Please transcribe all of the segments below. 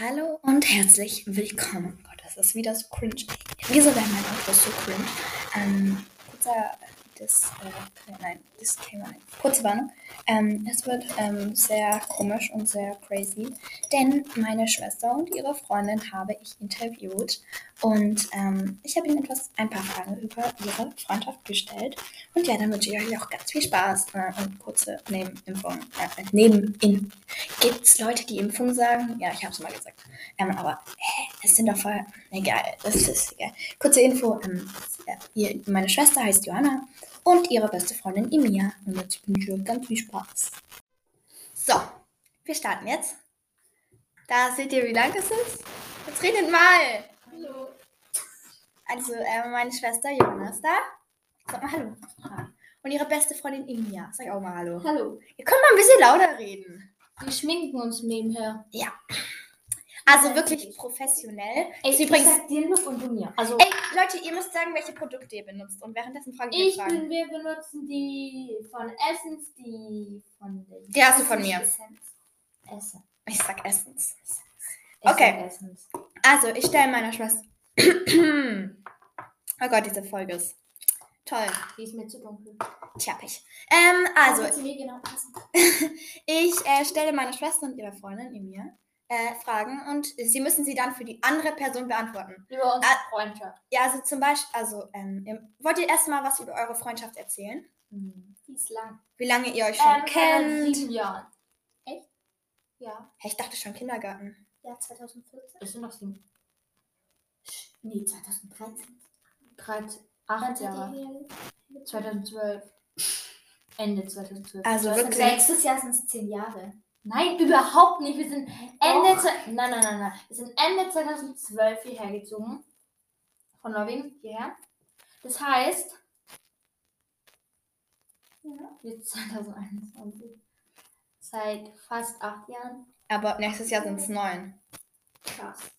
Hallo und herzlich willkommen. Oh Gott, das ist wieder so cringe. Wieso wäre mein Auto so cringe? Ähm, kurzer Dis, äh, nein, Disclaimer, nein, kurze Warnung. Ähm, es wird ähm, sehr komisch und sehr crazy, denn meine Schwester und ihre Freundin habe ich interviewt und ähm, ich habe ihnen etwas, ein paar Fragen über ihre Freundschaft gestellt. Und ja, dann wünsche ich euch auch ganz viel Spaß äh, und kurze Nebenimpfung. Äh, Nebenin Gibt es Leute, die Impfung sagen? Ja, ich habe es mal gesagt. Ähm, aber hä, es sind doch voll. Egal, das ist egal. Kurze Info: ähm, ihr, Meine Schwester heißt Johanna und ihre beste Freundin Emilia. Und jetzt wünsche ich euch ganz viel Spaß. So, wir starten jetzt. Da seht ihr, wie lang es ist. Jetzt redet mal. Hallo. Also, äh, meine Schwester Johanna ist da. Sag mal Hallo. Und ihre beste Freundin Emilia. Sag auch mal Hallo. Hallo. Ihr könnt mal ein bisschen lauter reden. Wir schminken uns nebenher. Ja. Also wirklich professionell. Ey, Ist ich übrigens- sag dir nur und du mir. Also, Ey, Leute, ihr müsst sagen, welche Produkte ihr benutzt. Und währenddessen fragen wir ich Fragen. bin, wir benutzen die von Essence, die von. Die hast du von mir. Essence. Essen. Ich sag Essens. Essen, Okay. Essence. Also, ich stelle meiner Schwester. oh Gott, diese Folge ist toll. Die ist mir zu dunkel. Tja, Pech. Ähm, also, genau passen. ich äh, stelle meiner Schwester und ihrer Freundin Emilia äh, Fragen und sie müssen sie dann für die andere Person beantworten. Über unsere Ah. Freundschaft. Ja, also zum Beispiel, also, ähm, ihr, wollt ihr erstmal was über eure Freundschaft erzählen? Hm. Die ist lang. Wie lange ihr euch schon Ähm, kennt? sieben Jahren. Echt? Ja. Hey, ich dachte schon Kindergarten. Ja, 2014. Das sind noch sieben. Nee, 2013. 13, acht Jahre. 2012. Ende 2012. Also wirklich? Nächstes Jahr sind es zehn Jahre. Nein, überhaupt nicht. Wir sind Ende. Doch. Nein, nein, nein, nein. Wir sind Ende 2012 hierher gezogen. Von Norwegen hierher. Das heißt. Ja. Jetzt 2021. Seit fast acht Jahren. Aber nächstes Jahr sind es neun. Krass.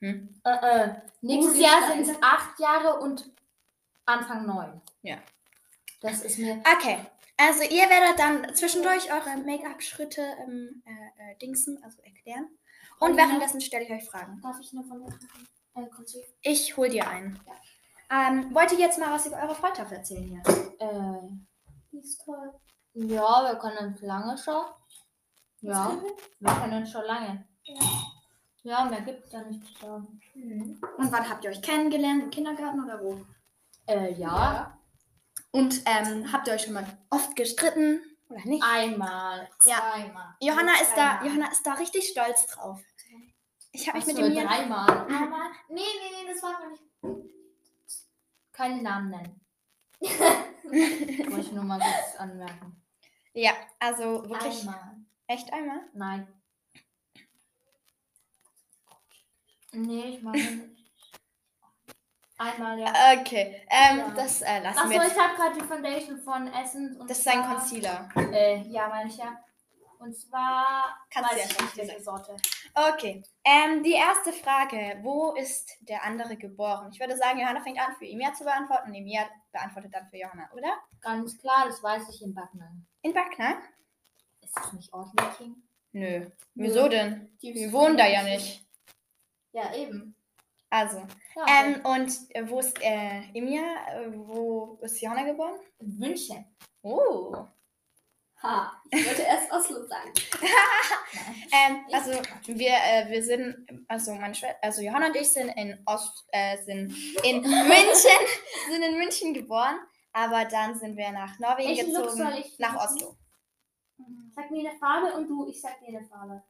Hm? Äh, äh. Nächstes Jahr sind es acht Jahre und Anfang neun. Ja. Das ist mir. Okay. Also ihr werdet dann zwischendurch eure Make-up-Schritte ähm, äh, äh, dingsen, also erklären. Und währenddessen stelle ich euch Fragen. Darf ich noch von äh? Ich hol dir ein. Ähm, wollt ihr jetzt mal was über eure Freundschaft erzählen hier? Äh. Die ist toll. Ja, wir können lange schon. Ja, wir können schon lange. Ja. Ja, mehr gibt es da nicht zu sagen. Und wann habt ihr euch kennengelernt? Im Kindergarten oder wo? Äh, ja. Und ähm, habt ihr euch schon mal oft gestritten oder nicht? Einmal, Ja. zweimal. Johanna ist da. Johanna ist da richtig stolz drauf. Ich habe mich mit dem hier. dreimal. Einmal. Nee, nee, nee, das war gar nicht. Keine Namen nennen. Wollte ich nur mal kurz anmerken. Ja, also wirklich Einmal. echt einmal. Nein. Nee, ich meine. Einmal, ja. Okay, ähm, Ja. das äh, lassen Achso, wir jetzt. ich habe gerade die Foundation von Essence und Das ist ein Concealer. Äh, ja, meine ich ja. Und zwar Kannst du weiß ja ich nicht, welche Sorte. Okay. Ähm, die erste Frage: Wo ist der andere geboren? Ich würde sagen, Johanna fängt an, für Emia zu beantworten. Emia beantwortet dann für Johanna, oder? Ganz klar, das weiß ich in Backnang. In Backnang? Ist das nicht Ortmaking? Nö. Wieso denn? Die Wir wohnen da ja nicht. Ja, eben. Also. Ja, Ähm, und äh, wo ist äh, Emia? Äh, wo ist Johanna geboren? in München. Oh. Ha, ich wollte erst Oslo sagen. Ähm, also wir, äh, wir sind, also meine Schwester, also Johanna und ich sind in Ost, äh, sind in München, sind in München geboren, aber dann sind wir nach Norwegen Welchen gezogen, nach? Oslo. Sag mir eine Farbe und du, ich sag dir eine Farbe.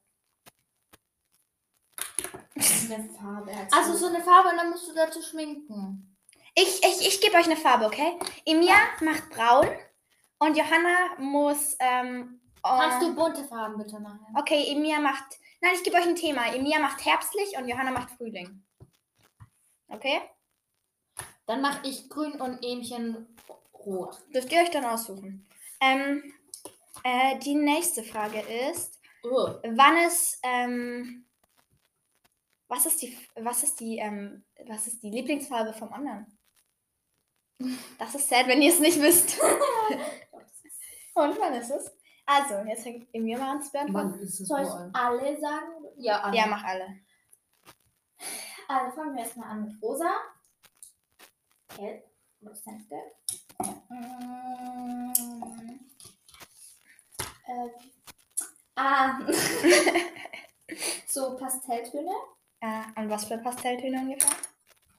Eine Farbe. Also so eine Farbe und dann musst du dazu schminken. Ich, ich, ich gebe euch eine Farbe, okay? Emilia macht braun und Johanna muss, ähm, Kannst du bunte Farben bitte machen? okay, Emilia macht, nein, ich gebe euch ein Thema. Emilia macht herbstlich und Johanna macht Frühling. Okay? Dann mache ich grün und Ähmchen rot. Dürft ihr euch dann aussuchen. Ähm, äh, die nächste Frage ist, Oh. wann ist, ähm, was ist die, was ist die, ähm, was ist die Lieblingsfarbe vom anderen? Das ist sad, wenn ihr es nicht wisst. Und wann ist es? Also, jetzt fängt mir mal an zu beantworten. Soll ich alle sagen? Ja, alle. Ja, mach alle. Also fangen wir erstmal an mit rosa. Gelb. Was ist denn gelb? Mm. Äh, ah. so Pastelltöne. Äh, und was für Pastelltöne ungefähr?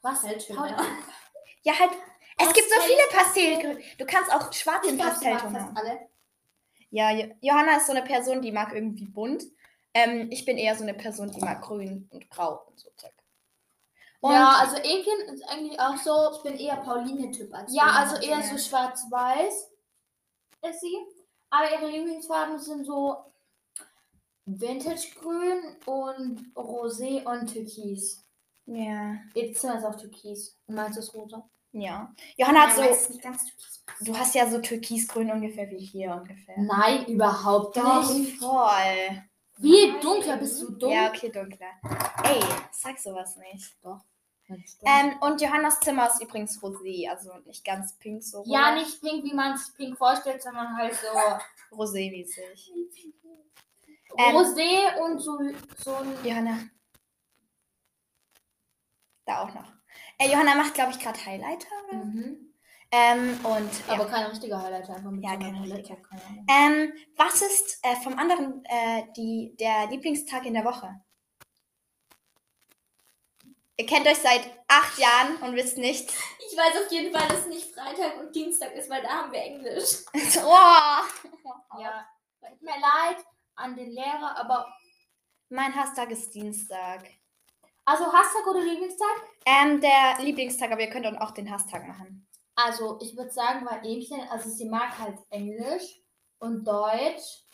Was? Pastelltöne. Ja, halt. Es gibt so viele Pastelltöne. Du kannst auch sie mag Pastelltöne haben. alle. Ja, Jo- Johanna ist so eine Person, die mag irgendwie bunt. Ähm, ich bin eher so eine Person, die mag grün und grau und so Zeug. Und ja, also Ekin ist eigentlich auch so. Ich bin eher Pauline-Typ als Ja, also eher so schwarz-weiß ist sie. Aber ihre Lieblingsfarben sind so Vintage-Grün und Rosé und Türkis. ja, Ihr Zimmer ist auch Türkis. Und meins ist rosa. ja. Johanna hat meins so, du hast ja so türkisgrün ungefähr wie hier ungefähr. Nein, überhaupt Doch, nicht. voll. Wie Nein. dunkler bist du dumm? Ja, okay, dunkler. Ey, sag sowas nicht. Doch. Ähm, und Johannas Zimmer ist übrigens rosé, also nicht ganz pink so. ja, rosa. nicht pink, wie man es pink vorstellt, sondern halt so Rosé-mäßig. Ähm, Rosé und so, so ein. Johanna. Da auch noch. Äh, Johanna macht, glaube ich, gerade Highlighter? Mhm. Ähm, und Aber ja. kein richtiger Highlighter, einfach mit Ja, kein richtiger. Ähm, was ist äh, vom anderen äh, die, der Lieblingstag in der Woche? Ihr kennt euch seit acht Jahren und wisst nicht. Ich weiß auf jeden Fall, dass es nicht Freitag und Dienstag ist, weil da haben wir Englisch. oh. Ja, tut mir leid an den Lehrer, aber. Mein Hasstag ist Dienstag. Also Hashtag oder Lieblingstag? Ähm, der Lieblingstag, aber ihr könnt dann auch den Hasstag machen. Also, ich würde sagen, weil Ähnchen, also sie mag halt Englisch und Deutsch.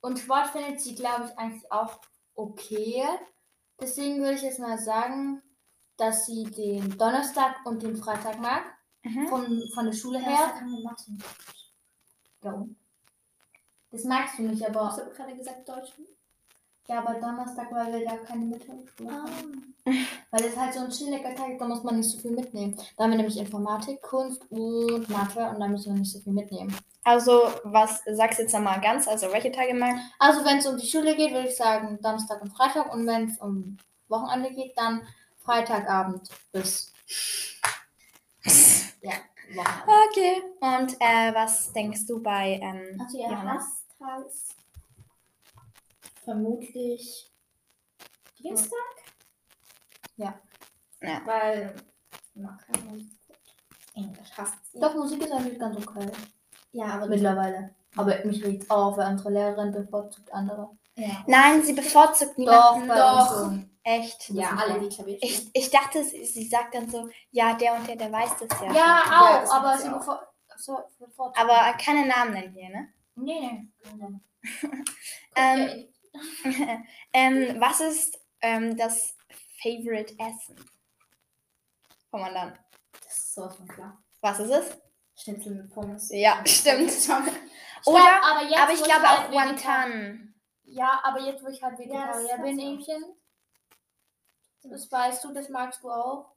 Und Sport findet sie, glaube ich, eigentlich auch okay. Deswegen würde ich jetzt mal sagen, dass sie den Donnerstag und den Freitag mag. Mhm. Von, von der Schule Ja, her. haben wir Mathe. Ja, und? Das magst du nicht, Ich aber. habe gerade gesagt Deutsch. Ja, aber Donnerstag, weil wir da keine Mittelschule Ah. haben. Weil das halt so ein chilliger Tag ist, da muss man nicht so viel mitnehmen. Da haben wir nämlich Informatik, Kunst und Mathe und da müssen wir nicht so viel mitnehmen. Also, was sagst du jetzt nochmal ganz? Also, welche Tage mag? Also wenn es um die Schule geht, würde ich sagen Donnerstag und Freitag und wenn es um Wochenende geht, dann Freitagabend bis ja, Wochenende. Okay. Und äh, was denkst du bei ähm, Also ja, Johanna? Ist vermutlich Dienstag. Ja. Ja. Weil mag keine Musik. Englisch hasst sie. Doch, Musik ist eigentlich ganz okay. Ja, aber Mittlerweile. Aber mich regt auf, weil unsere Lehrerin bevorzugt andere. Ja, Nein, sie bevorzugt Doch, niemanden. Doch. so. Echt. ja alle, die Klavier spielen. Ich, ich dachte, sie, sie sagt dann so, ja, der und der, der weiß das ja. Ja, Ja, auch, das aber sie sie auch. bevor, so, bevorzugt. Aber keine Namen nennen hier, ne? Nee, nee. Ähm, ähm, was ist ähm, das Favorite Essen? Komm mal dann. Das ist sowas von klar. Was ist es? Schnitzel mit Pommes. Ja, stimmt. Oder, aber, jetzt, aber ich glaube halt auch Wonton. Ja, aber jetzt, wo ich halt Vegetarier ist bin, so. Ähnchen, das weißt du, das magst du auch.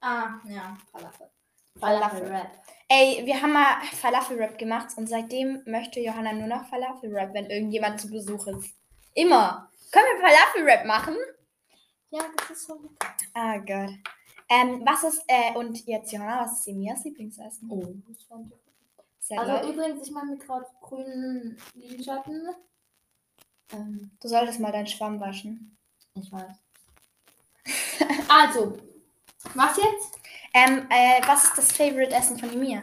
Ah, ja, Falafel. Falafel. Ey, wir haben mal Falafel-Rap gemacht und seitdem möchte Johanna nur noch Falafel-Rap, wenn irgendjemand zu Besuch ist. Immer. Können wir Falafel-Rap machen? Ja, das ist so lecker. Ah Gott. Ähm, was ist, äh, und jetzt Johanna, was ist Emias Lieblingsessen? Oh. Sehr Also laut. übrigens, ich mache mir gerade grünen Lidschatten. Ähm, Du solltest mal deinen Schwamm waschen. ich weiß. also, was jetzt? Ähm, äh, was ist das Favorite-Essen von Emir?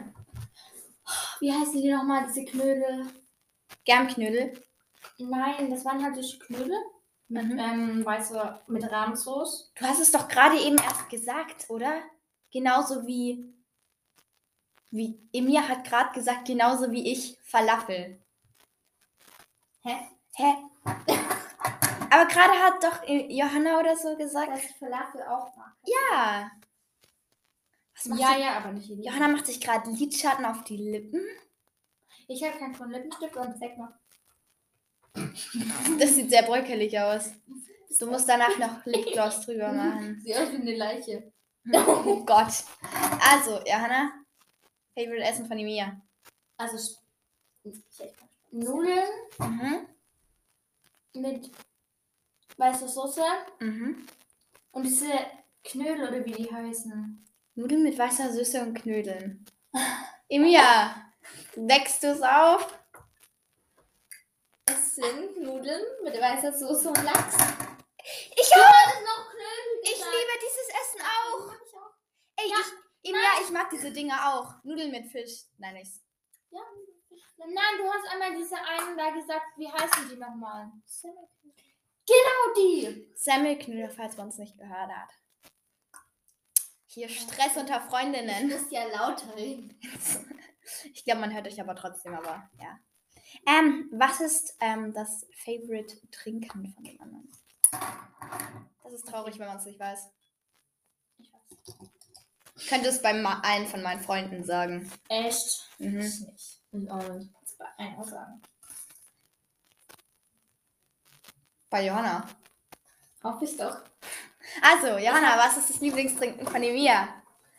Wie heißen die nochmal, diese Knödel? Germknödel. Nein, das waren halt solche Knödel. Mit, Mhm. ähm, weißt du, mit Rahmsoße. Du hast es doch gerade eben erst gesagt, oder? Genauso wie. Wie Emir hat gerade gesagt, genauso wie ich Falafel. Hä? Hä? Aber gerade hat doch Johanna oder so gesagt. Dass ich Falafel auch mag. Ja. Ja, sie? ja, aber nicht jeder. Johanna macht sich gerade Lidschatten auf die Lippen. Ich habe keinen von Lippenstift und zeig mal. Das sieht sehr bröckelig aus. Du musst danach noch Lipgloss drüber machen. Sieht aus wie eine Leiche. Oh Gott. Also, Johanna, Favorite Essen von Emir. Also, Nudeln Mhm. mit weißer Soße Mhm. und diese Knödel oder wie die heißen. Nudeln mit weißer Süße und Knödeln. Emilia, deckst du es auf? Es sind Nudeln mit weißer Soße und Lachs. Ich auch! noch Knödel Ich liebe dieses Essen auch! Ich auch. Ey, Ja, ich, Emilia, ich mag diese Dinge auch. Nudeln mit Fisch. Nein, ich. Ja, Nein, du hast einmal diese einen da gesagt, wie heißen die nochmal? Genau die! Semmelknödel, falls man es nicht gehört hat. Hier Stress unter Du Freundinnen. musst ja lauter reden. Ich glaube, man hört euch aber trotzdem, aber ja. Ähm, was ist ähm, das Favorite Trinken von dem anderen? Das ist traurig, wenn man es nicht weiß. Ich weiß. Ich könnte es bei einen von meinen Freunden sagen. Echt? Mhm. Ich nicht. Das bei einer sagen. Bei Johanna. Hoffe ich doch. Also, Johanna, was ist das Lieblingstrinken von Emilia?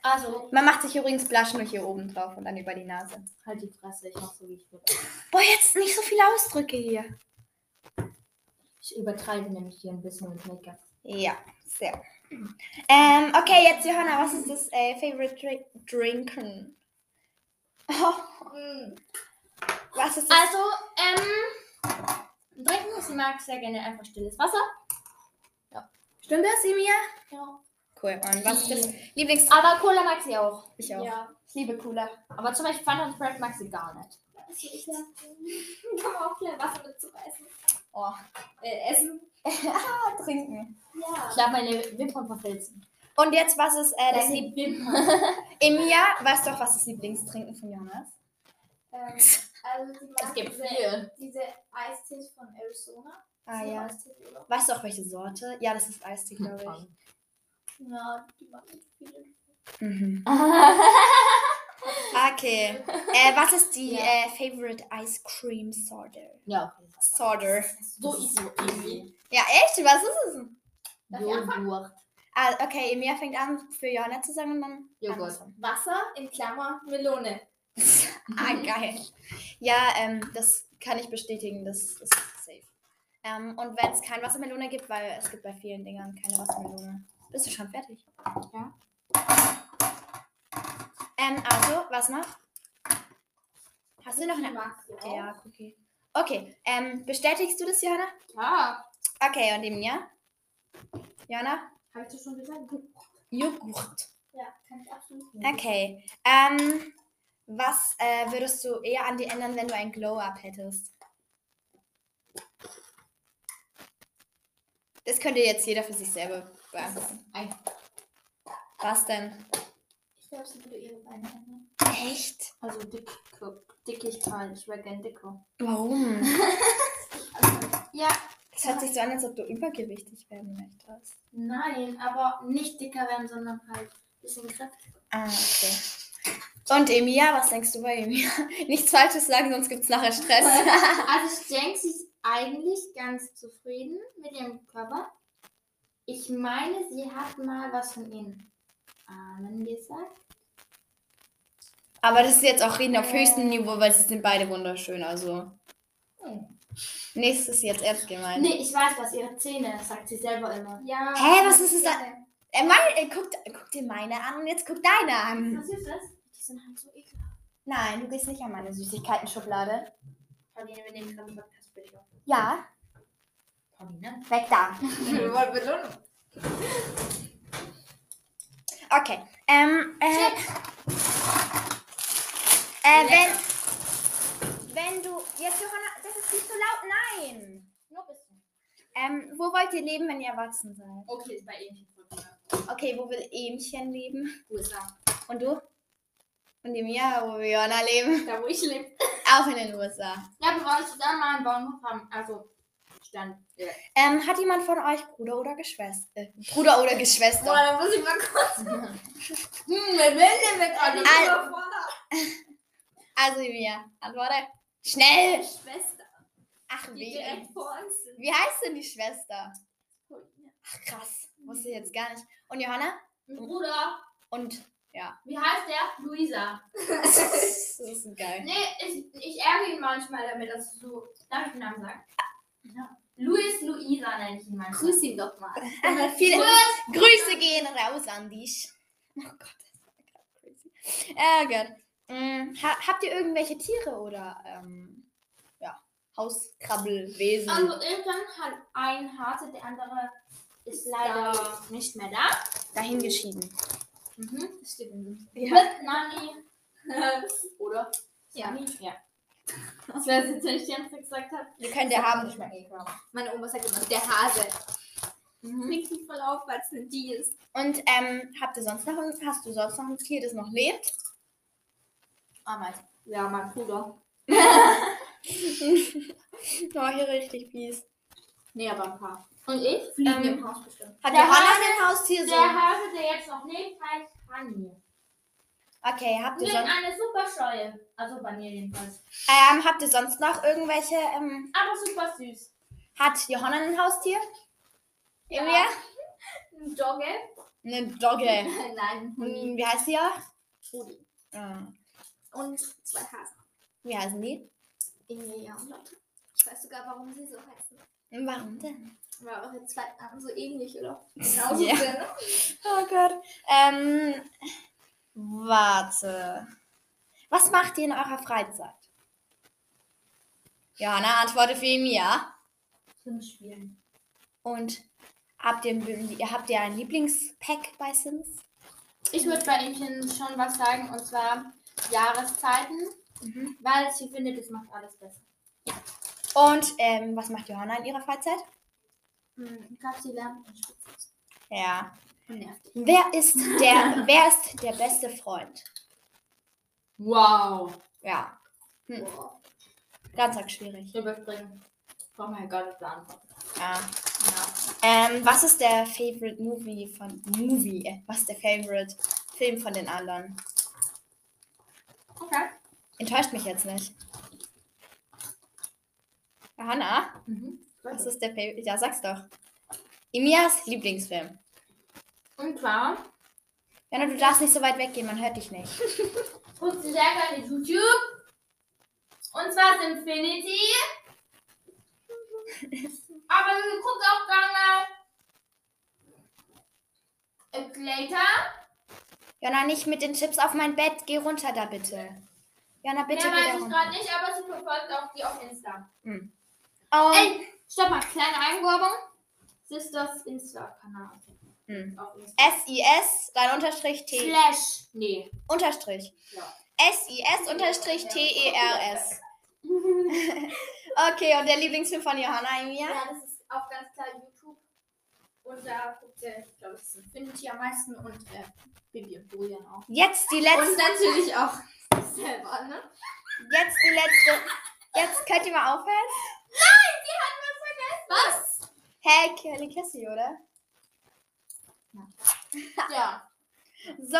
Also, Man macht sich übrigens nur hier oben drauf und dann über die Nase. halt die Fresse, ich mach so wie ich will. Boah, jetzt nicht so viele Ausdrücke hier. Ich übertreibe nämlich hier ein bisschen mit Make-up. Ja, sehr. Ähm, okay, jetzt Johanna, was ist das äh, Favorite Drink Drinken? Oh, Mm. was ist das? Also, ähm, trinken, sie mag sehr gerne einfach stilles Wasser. Stimmt das, Emilia? Ja. Cool. Und was ist das Lieblings... Aber Cola mag sie auch. Ich auch. Ja. Ich liebe Cola. Aber zum Beispiel Fanta und Sprite mag sie gar nicht. Ich kann man auch gleich Wasser dazu essen. Oh. Äh, essen. ah, trinken. Ja. Ich glaube, meine Wimpern verfilzen. Und jetzt, was ist äh, das Deine Lieb... Wimpern. Emilia, weißt doch, was das Lieblingstrinken von Johanna ist? Ähm, also Es gibt diese, viel. diese Eistees von Arizona. Ah ja. Eistees, oder? Weißt du auch, welche Sorte? Ja, das ist Eistee, glaube ich. Ja, die mag ich viele. Mhm. Okay. Äh, was ist die Ja. äh, Favorite Ice Cream Sorte? ja. Sorte. So ist so easy. Ja, echt? Was ist es? anfangen? Joghurt. Ah, okay, Emilia fängt an für Johanna zu sagen und dann. Joghurt. andersrum. Wasser in Klammer Melone. ah, geil. Ja, ähm, das kann ich bestätigen, das ist. Ähm, und wenn es kein Wassermelone gibt, weil es gibt bei vielen Dingern keine Wassermelone. Bist du schon fertig? Ja. Ähm, also, was noch? Hast du noch eine. auch. Ja, Cookie. Okay, ähm, bestätigst du das, Johanna? Ja. Okay, und Emilia? Johanna? Habe ich das schon gesagt? Joghurt. Ja, kann ich absolut nicht. Okay. Ähm, was äh, würdest du eher an dir ändern, wenn du ein Glow-Up hättest? Das könnte jetzt jeder für sich selber beantworten. Ein. Was denn? Ich glaube, sie würde ihre Beine ändern. Echt? Also dick, Dicklichkeit. Ich wäre gern dicker. Warum? Ja. Es hört sich so an, als ob du übergewichtig werden möchtest. Nein, aber nicht dicker werden, sondern halt ein bisschen kräftiger. Ah, okay. Und Emilia, was denkst du bei Emilia? Nichts Falsches sagen, sonst gibt es nachher Stress. Also ich denke, sie eigentlich ganz zufrieden mit ihrem Körper. Ich meine, sie hat mal was von ihren Armen gesagt. Aber das ist jetzt auch Reden auf höchstem Niveau, weil sie sind beide wunderschön. Also, Hm. nächstes ist jetzt ernst gemeint. Nee, ich weiß was, ihre Zähne, sagt sie selber immer. Ja. Hä, was ist es da? Ja. Äh, mein, äh, guck, guck dir meine an und jetzt guck deine an. Was ist das? Die sind halt so ekelhaft. Nein, du gehst nicht an meine Süßigkeiten-Schublade. Pauline, wir nehmen gerade Podcast für dich auf. Ja, Pauline? weg da. Wir wollen Belohnung. Okay. Ähm, äh, äh, wenn, wenn du, jetzt Johanna, das ist nicht so laut, nein. Nur bisschen. Ähm, wo wollt ihr leben, wenn ihr erwachsen seid? Okay, bei Ähnchen Okay, wo will Ähmchen leben? USA. Und du? Und die Mia, wo will Johanna leben? Da wo ich lebe. Auch in den USA. Ja, wir wollen zusammen mal einen Baumhof haben. Also, stand. Ja. Ähm, hat jemand von euch Bruder oder Geschwister? Äh, Bruder oder Geschwister? da muss ich mal kurz. Hm, wer will denn mit Also, Al-. Also, Mia, antworte. Schnell! Schwester, Ach, wie? Wie heißt denn die Schwester? Ach, krass. Wusste ich jetzt gar nicht. Und Johanna? Ein Bruder. Und Ja. Wie heißt der? Luisa. das ist geil. Nee, ich, ich ärgere ihn manchmal damit, dass du so. Darf ich den Namen sagen? Ja. Luis Luisa nenne ich ihn manchmal. Grüß ihn doch mal. Viele Grüße gehen raus an dich. Oh Gott, das gerade crazy. Äh, Gott. Mm, ha habt ihr irgendwelche Tiere oder ähm, ja, Hauskrabbelwesen? Also Ilkan hat einen Hase, der andere ist leider nicht mehr da. dahingeschieden? Mhm. Das steht in dem Ja. Mit Nani. Oder? Ja. Ja. Das wäre jetzt, wenn ich die ganze Zeit gesagt habe. Wir können der haben nicht mehr. Meine Oma sagt immer, der Hase. Mhm. Klingt nicht voll auf, weil es eine die ist. Und ähm, habt ihr sonst noch ein, hast du sonst noch ein Tier, das noch lebt? Ameisen. Ja, mein Bruder. Oh, hier richtig fies. Nee, aber ein paar. Und ich? Fliegen Ähm, im Haus bestimmt. Hat Der Johanna Hase- ein Haustier so? Der Hase, der jetzt noch lebt, heißt Honey. Okay, habt ihr, Wir sonst, eine super Scheue. Also bei mir jedenfalls. ähm, habt ihr sonst noch irgendwelche, ähm, Aber super süß. hat Johanna ein Haustier? Ja. Emilia? Ein Dogge. Eine Dogge. Nein. Hm, Wie heißt sie ja? Rudi. Ah, Und zwei Hasen. Wie heißen die? Emilia und Lotte. Ich weiß sogar, warum sie so heißen. Warum denn? Weil eure zwei Namen so ähnlich oder genauso Ja. sind. Oh Gott. Ähm, warte. Was macht ihr in eurer Freizeit? Johanna, antworte für ihn ja. Sims spielen. Und habt ihr, ihr habt ihr ein Lieblingspack bei Sims? Ich würde bei Ihnen schon was sagen, und zwar Jahreszeiten, Mhm. weil sie findet, es macht alles besser. Und ähm, was macht Johanna in ihrer Freizeit? Hm, Ich glaube, sie lernt. Ja. Dich. Wer ist der, wer ist der beste Freund? Wow. Ja, Hm. Ganz arg schwierig. Überspringen. Oh mein Gott, beantwortet. Ja. Ja. Ähm, was ist der Favorite Movie von Movie? äh, Was ist der Favorite Film von den anderen? Okay. Enttäuscht mich jetzt nicht. Johanna, Mhm. was ist der Favorite? Ja, sag's doch. Emias Lieblingsfilm. Und zwar Jana, du darfst nicht so weit weggehen, man hört dich nicht. guckt sie sehr gerne YouTube. Und zwar ist Infinity. Aber sie guckt auch gerne Later. Jana, nicht mit den Chips auf mein Bett. Geh runter da bitte. Jana, bitte geh weiß ich gerade nicht, aber sie verfolgt auch die auf Insta. Oh, Ey, stopp mal, kleine Einwerbung. Sisters Insta-Kanal. hm. S-I-S, dann Unterstrich T. Slash. Nee. Unterstrich. Ja. S-I-S unterstrich T-E-R-S. Okay, und der Lieblingsfilm von Johanna, Emilia? Ja, das ist auch ganz klar YouTube. Und da guckt ihr, ich glaube, das ist Infinity am meisten und äh, Bibi und Julian auch. Jetzt die Und letzte. natürlich auch selber, ne? Jetzt die letzte. Jetzt könnt ihr mal aufhören. Was? Hey, Kelly Cassie, oder? Ja. So.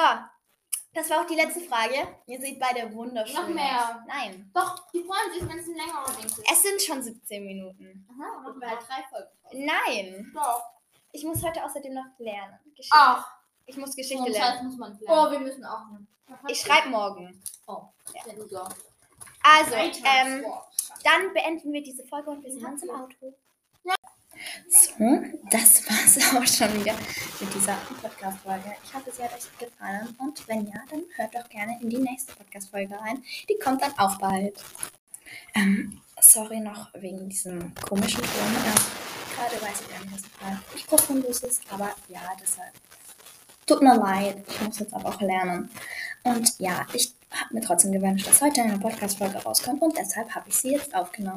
Das war auch die letzte Frage. Ihr seht beide wunderschön. Noch mehr. aus. Nein. Doch, die freuen sich, wenn es ein längerer Ding ist. Es sind schon 17 Minuten. Aha, wir halt drei Folgen. Nein. Doch. Ich muss heute außerdem noch lernen. Geschichte. Ach, Ich muss Geschichte lernen. Scheiß muss man Oh, lernen. wir müssen auch. Ne? Ich schreibe morgen. Oh, ja. Also, ähm, dann beenden wir diese Folge und wir sehen uns im Auto. So, das war's auch schon wieder mit dieser Podcast-Folge. Ich hoffe, sie hat euch gefallen. Und wenn ja, dann hört doch gerne in die nächste Podcast-Folge rein. Die kommt dann auch bald. Ähm, sorry noch wegen diesem komischen Ton. Ähm, gerade weiß ich gar nicht, was gerade Mikrofon ist. Aber ja, deshalb. Tut mir leid. Ich muss jetzt aber auch lernen. Und ja, ich habe mir trotzdem gewünscht, dass heute eine Podcast-Folge rauskommt. Und deshalb habe ich sie jetzt aufgenommen.